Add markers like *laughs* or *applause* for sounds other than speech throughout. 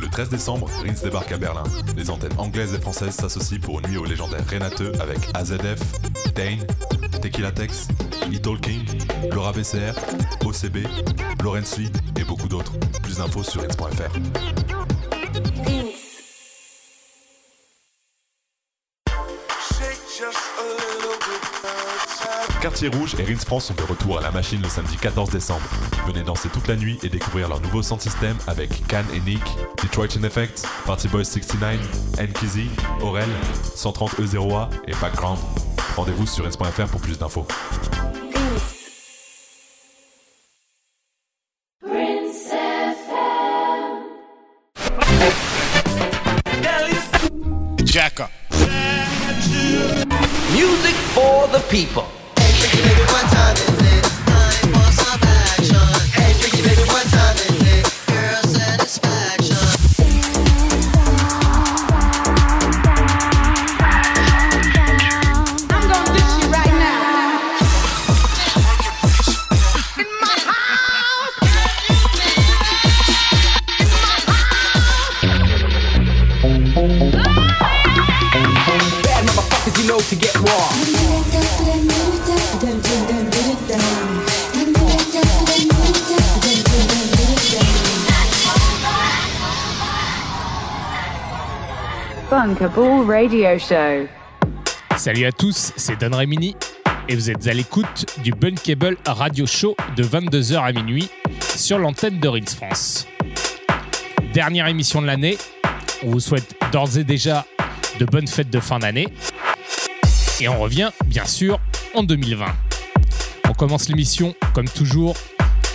Le 13 décembre, Rins débarque à Berlin. Les antennes anglaises et françaises s'associent pour une nuit au légendaire Renateux avec AZF, Dane, Tequila Tex, Little King, Laura BCR, OCB, Laurence Lee et beaucoup d'autres. Plus d'infos sur rins.fr. Quartier Rouge et Rins France sont de retour à la machine le samedi 14 décembre. Venez danser toute la nuit et découvrir leur nouveau sound system avec Can et Nick, Detroit in Effect, Party Boys 69, Nkizzy, Aurel, 130E0A et Background. Rendez-vous sur rins.fr pour plus d'infos. Salut à tous, c'est Don Remini et vous êtes à l'écoute du Bunkable Radio Show de 22h à minuit sur l'antenne de Rins France. Dernière émission de l'année, on vous souhaite d'ores et déjà de bonnes fêtes de fin d'année et on revient bien sûr en 2020. On commence l'émission comme toujours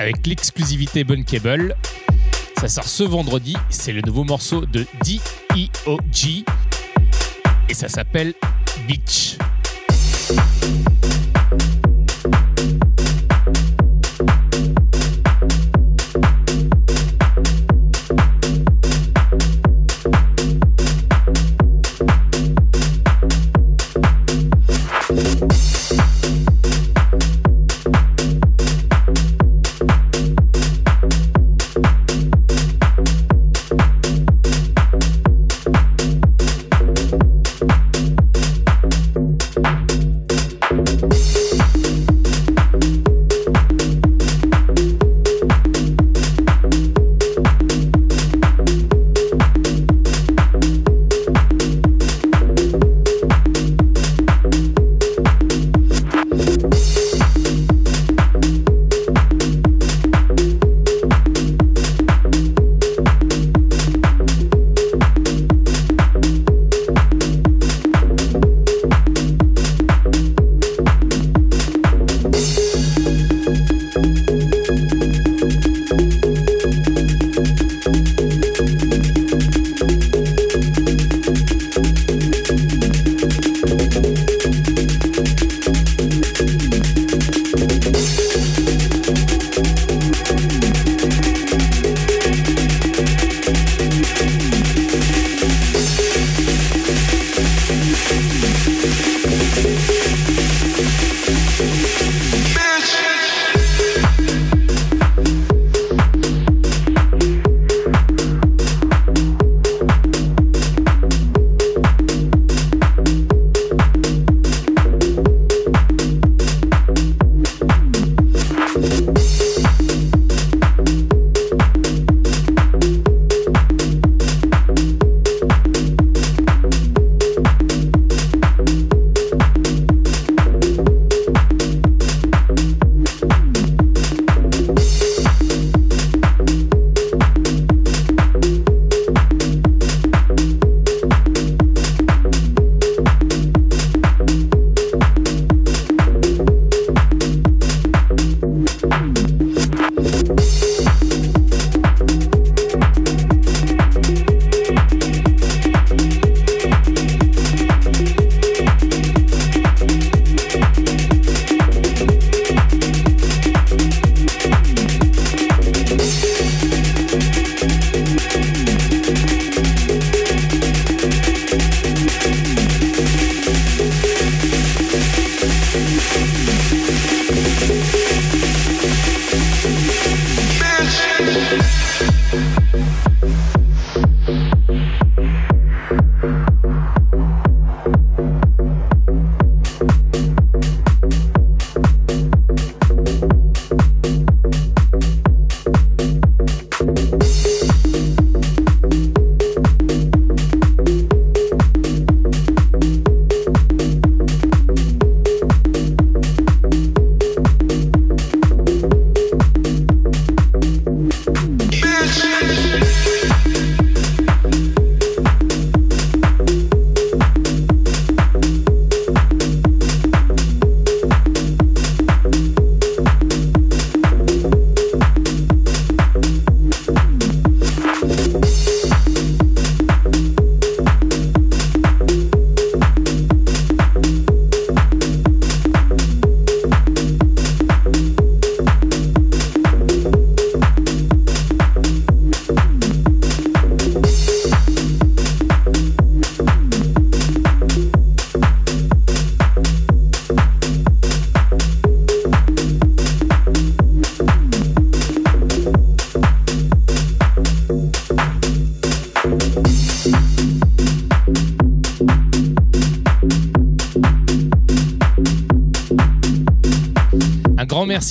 avec l'exclusivité Bunkable. Ça sort ce vendredi, c'est le nouveau morceau de D.E.O.G. et ça s'appelle Beach.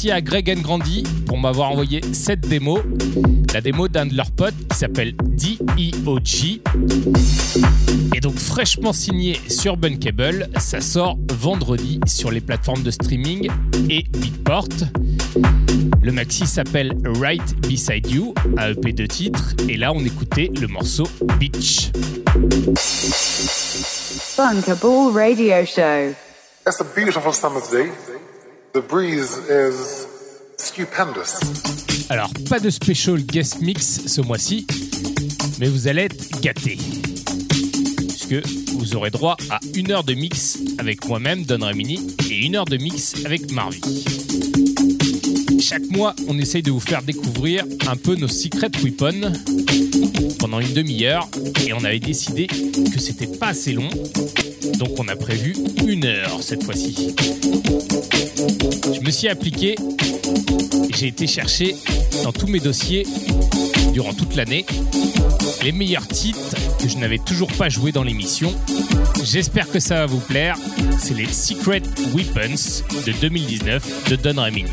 Merci à Greg and Grandy pour m'avoir envoyé cette démo. La démo d'un de leurs potes qui s'appelle DEOG. Et donc fraîchement signé sur Bunkable, ça sort vendredi sur les plateformes de streaming et Beatport. Le maxi s'appelle Right Beside You, un EP de titres, et là on écoutait le morceau Beach. Bunkable Radio Show. It's a beautiful summer's day. The breeze is stupendous. Alors, pas de special guest mix ce mois-ci, mais vous allez être gâtés. Puisque vous aurez droit à une heure de mix avec moi-même, Don Remini, et une heure de mix avec Marvy. Chaque mois, on essaye de vous faire découvrir un peu nos secret weapons pendant une demi-heure et on avait décidé que c'était pas assez long, donc on a prévu une heure cette fois-ci. Je me suis appliqué, j'ai été chercher dans tous mes dossiers durant toute l'année les meilleurs titres que je n'avais toujours pas joué dans l'émission. J'espère que ça va vous plaire. C'est les Secret Weapons de 2019 de Don Remini.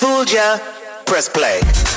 Fooled ya. Press play.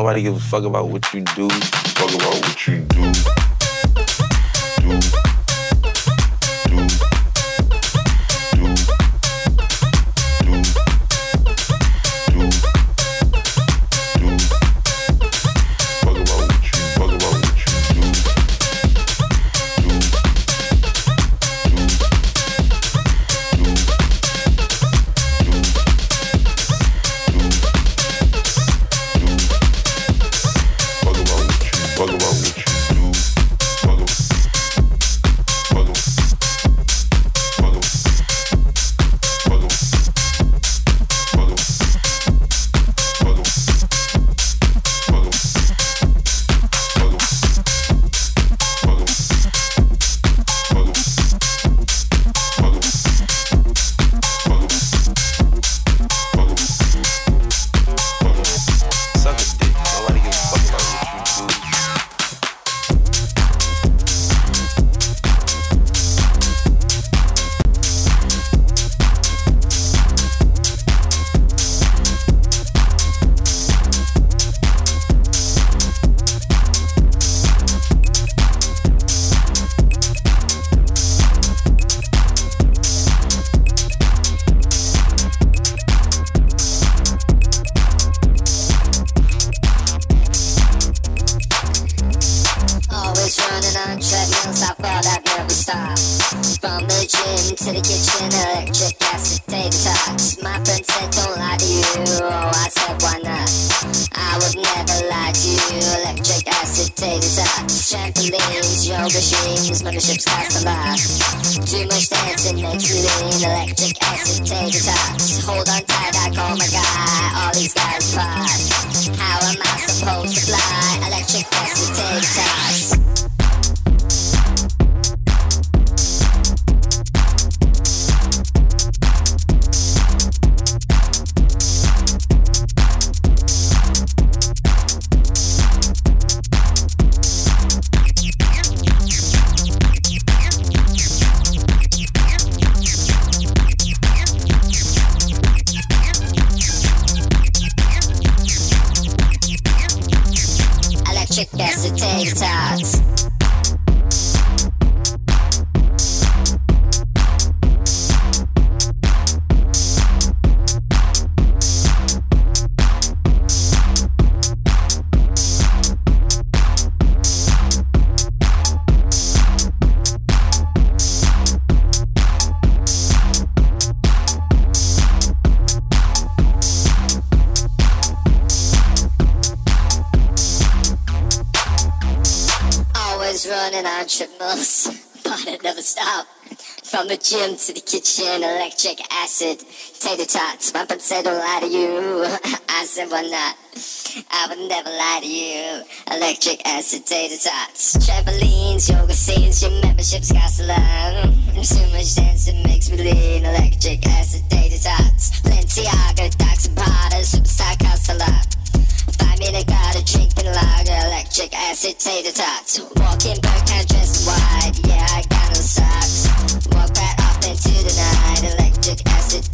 Nobody gives a fuck about what you do. Fuck about what you. Do. Gym to the kitchen, electric acid, tater tots. My said don't lie to you. *laughs* I said why not? I would never lie to you. Electric acid, tater tots, trampolines, yoga scenes, your membership's got salon. Too much dance it makes me lean. Electric acid, tater tots, Balenciaga, Docs and Prada, superstar cost a lot. Five minute got a drink and lager, electric acid, tater tots. Walking back, dressed wide, yeah I got no socks. Into the night. Electric acid,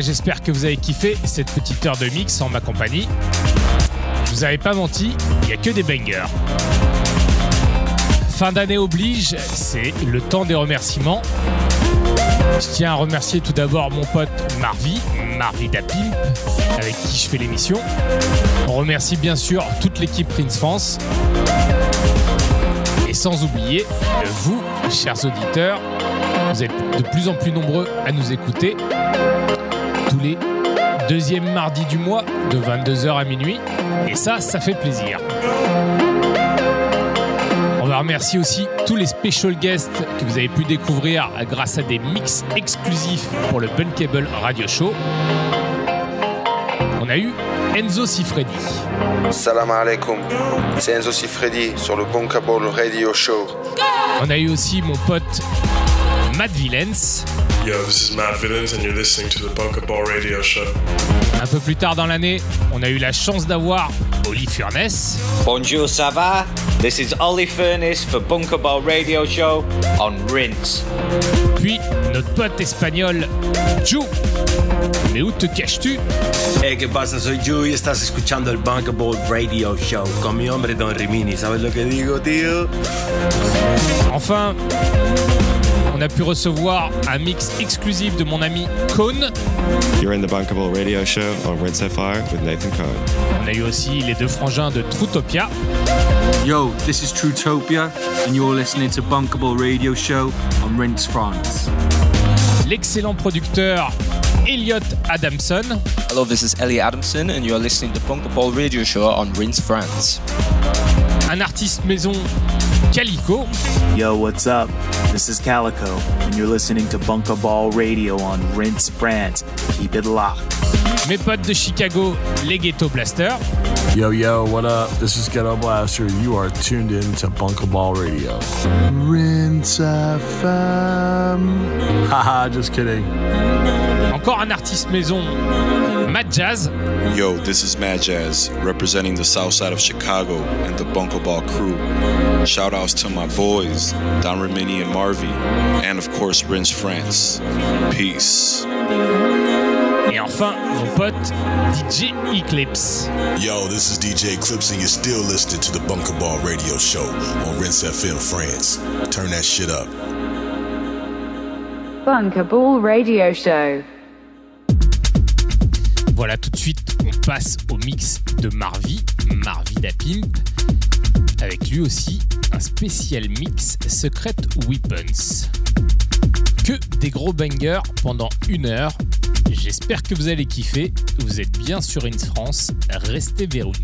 J'espère que vous avez kiffé cette petite heure de mix en ma compagnie. Vous avais pas menti, il n'y a que des bangers. Fin d'année oblige, c'est le temps des remerciements. Je tiens à remercier tout d'abord mon pote Marvi, Marvi Dapimp, avec qui je fais l'émission. On remercie bien sûr toute l'équipe Prince France. Et sans oublier vous, chers auditeurs, vous êtes de plus en plus nombreux à nous écouter les deuxièmes mardis du mois de 22h à minuit. Et ça, ça fait plaisir. On va remercier aussi tous les special guests que vous avez pu découvrir grâce à des mix exclusifs pour le Bunkable Radio Show. On a eu Enzo Sifredi. Salam alaikum. C'est Enzo Sifredi sur le Bunkable Radio Show. On a eu aussi mon pote Matt Villens. Yo, this is Matt Villens and you're listening to the Bunker Ball Radio Show. Un peu plus tard dans l'année, on a eu la chance d'avoir Oli Furness. Bonjour, ça va? This is Ollie Furnace for Bunker Ball Radio Show on Rinse. Puis notre pote espagnol, Ju. Mais où te caches-tu? Hey, ¿qué pasa? Soy Ju y estás escuchando el Bunker Ball Radio Show con mi hombre Don Rimini. ¿Sabes lo que digo, tío? Enfin, on a pu recevoir un mix exclusif de mon ami Cone. You're in the Bunkable Radio Show on Rinse Fire with Nathan Cohen. On a eu aussi les deux frangins de Trutopia. Yo, this is Trutopia, and you're listening to Bunkable Radio Show on Rinse France. L'excellent producteur Elliot Adamson. Hello, this is Elliot Adamson, and you're listening to Bunkable Radio Show on Rinse France. Un artiste maison Calico. Yo, what's up? This is Calico, and you're listening to Bunker Ball Radio on Rinse France. Keep it locked. Mes potes de Chicago, les Ghetto Blaster. Yo, yo, what up? This is Ghetto Blaster. You are tuned in to Bunker Ball Radio. Rinse FM. Haha, just kidding. Encore un artiste maison, Mad Jazz. Yo, this is Mad Jazz, representing the south side of Chicago and the Bunker Ball crew. Shout outs to my boys, Don Remini and Marvy, and of course, Rinse France. Peace. Et enfin, mon pote DJ Eclipse. Yo, this is DJ Eclipse, and you're still listening to the Bunker Ball Radio Show on Rinse FM France. Turn that shit up. Bunker Ball Radio Show. Voilà, tout de suite, on passe au mix de Marvi, Marvi Dapimp, avec lui aussi un spécial mix Secret Weapons. Que des gros bangers pendant une heure. J'espère que vous allez kiffer. Vous êtes bien sur Ins France. Restez verrouillés.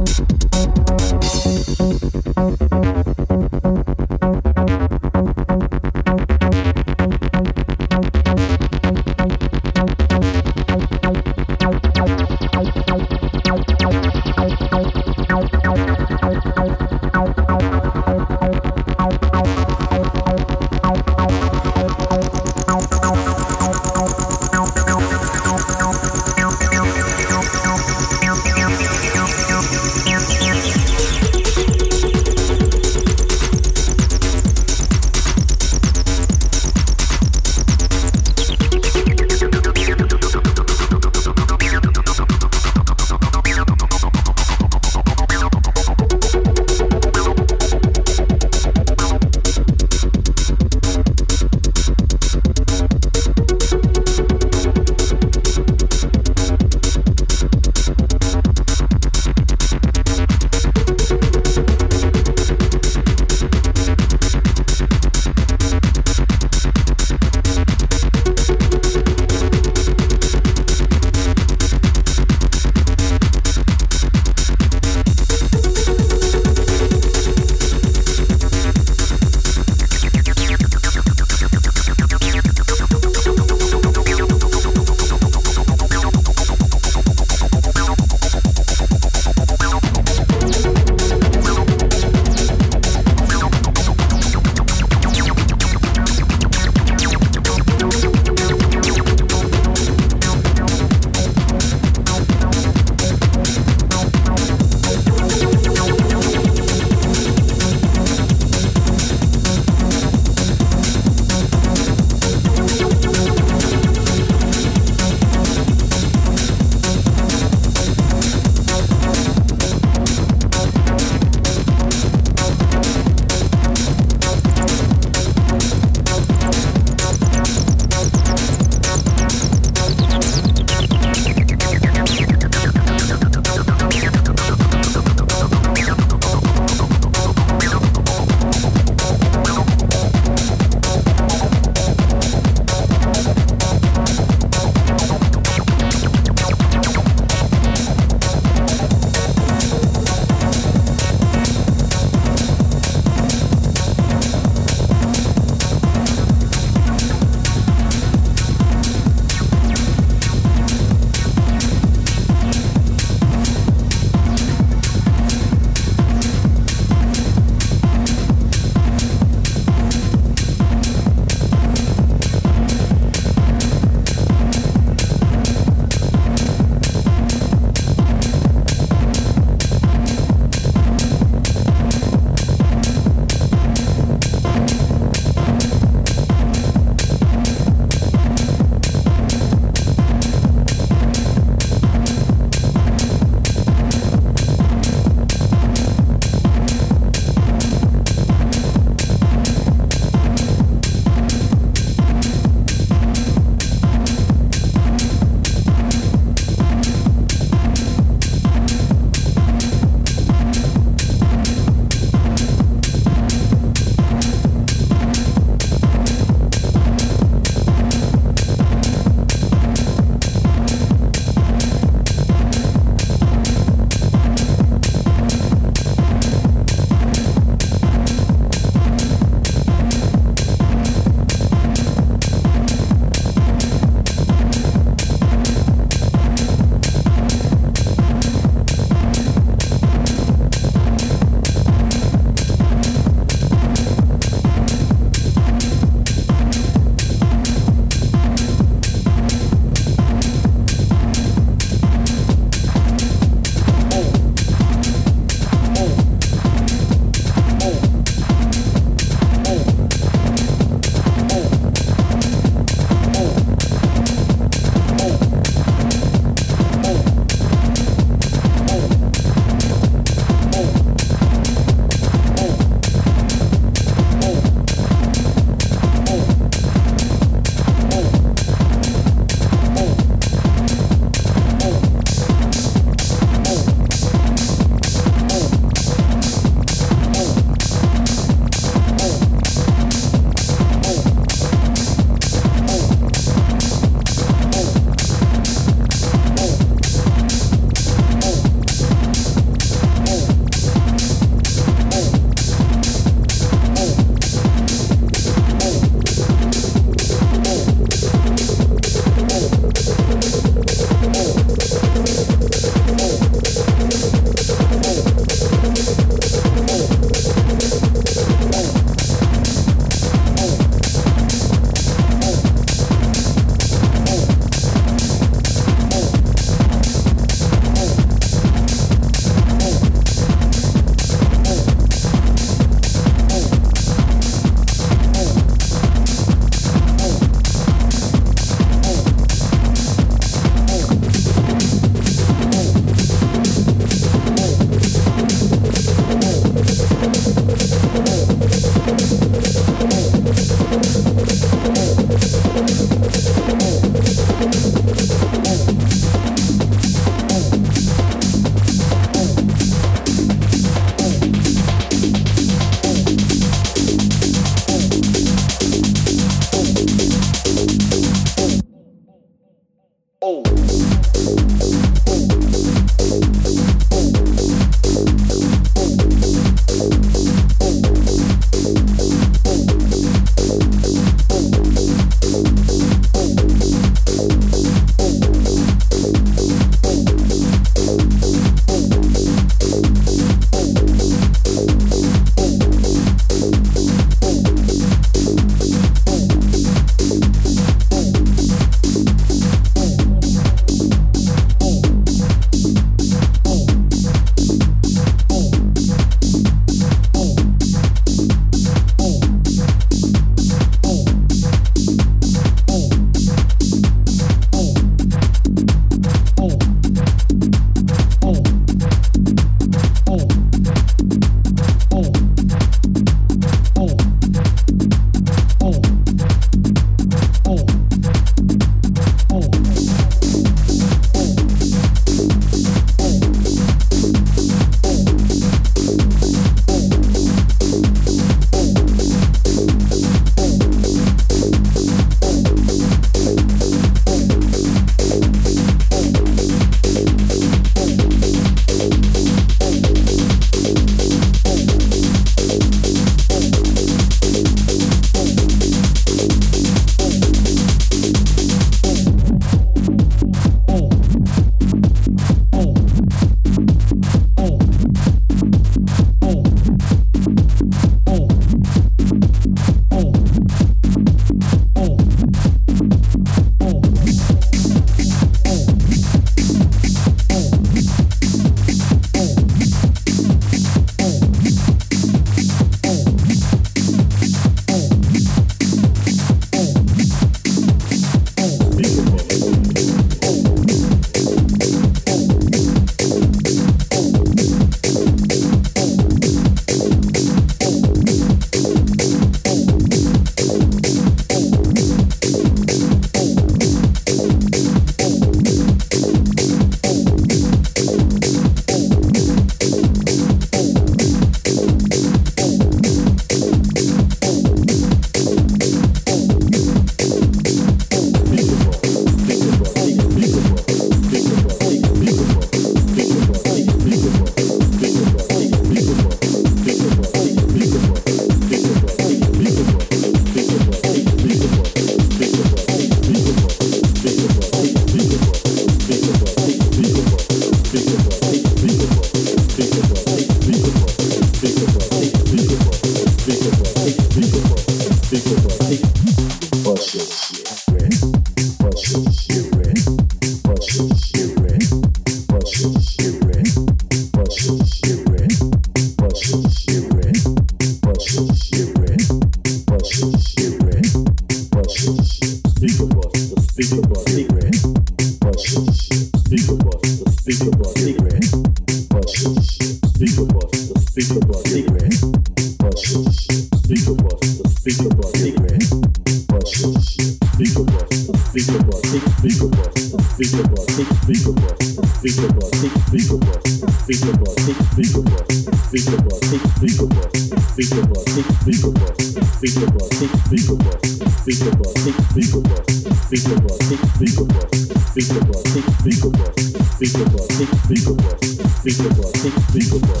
Big Big Big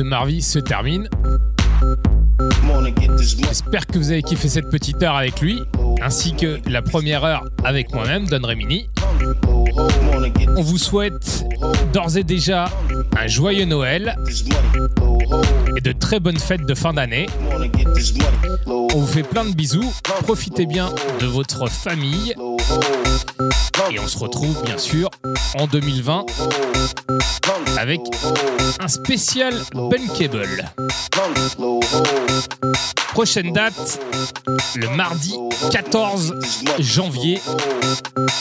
de Marvy se termine. J'espère que vous avez kiffé cette petite heure avec lui, ainsi que la première heure avec moi-même, Don Remini. On vous souhaite d'ores et déjà un joyeux Noël et de très bonnes fêtes de fin d'année. On vous fait plein de bisous. Profitez bien de votre famille. Et on se retrouve bien sûr en 2020 avec un spécial Bunkable. Prochaine date, le mardi 14 janvier.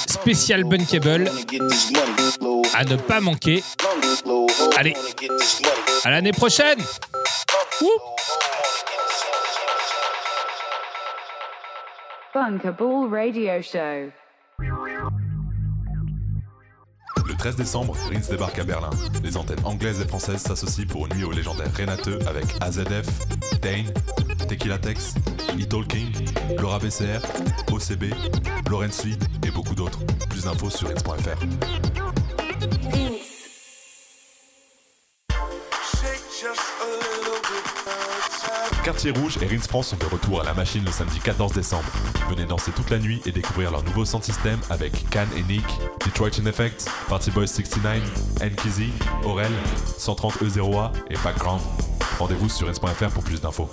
Spécial Bunkable. À ne pas manquer. Allez, à l'année prochaine! Bunkerball Radio Show. 13 décembre, Rince débarque à Berlin. Les antennes anglaises et françaises s'associent pour une nuit au légendaire Renateux avec AZF, Dane, Tequila Tex, E-Talking, Laura BCR, OCB, Lawrence Lee et beaucoup d'autres. Plus d'infos sur Rince.fr. Quartier Rouge et Rins France sont de retour à la machine le samedi 14 décembre. Venez danser toute la nuit et découvrir leur nouveau sound system avec Can et Nick, In Effect, Party Boys 69, Nkizzy, Aurel, 130 E0A et Background. Rendez-vous sur Rins.fr pour plus d'infos.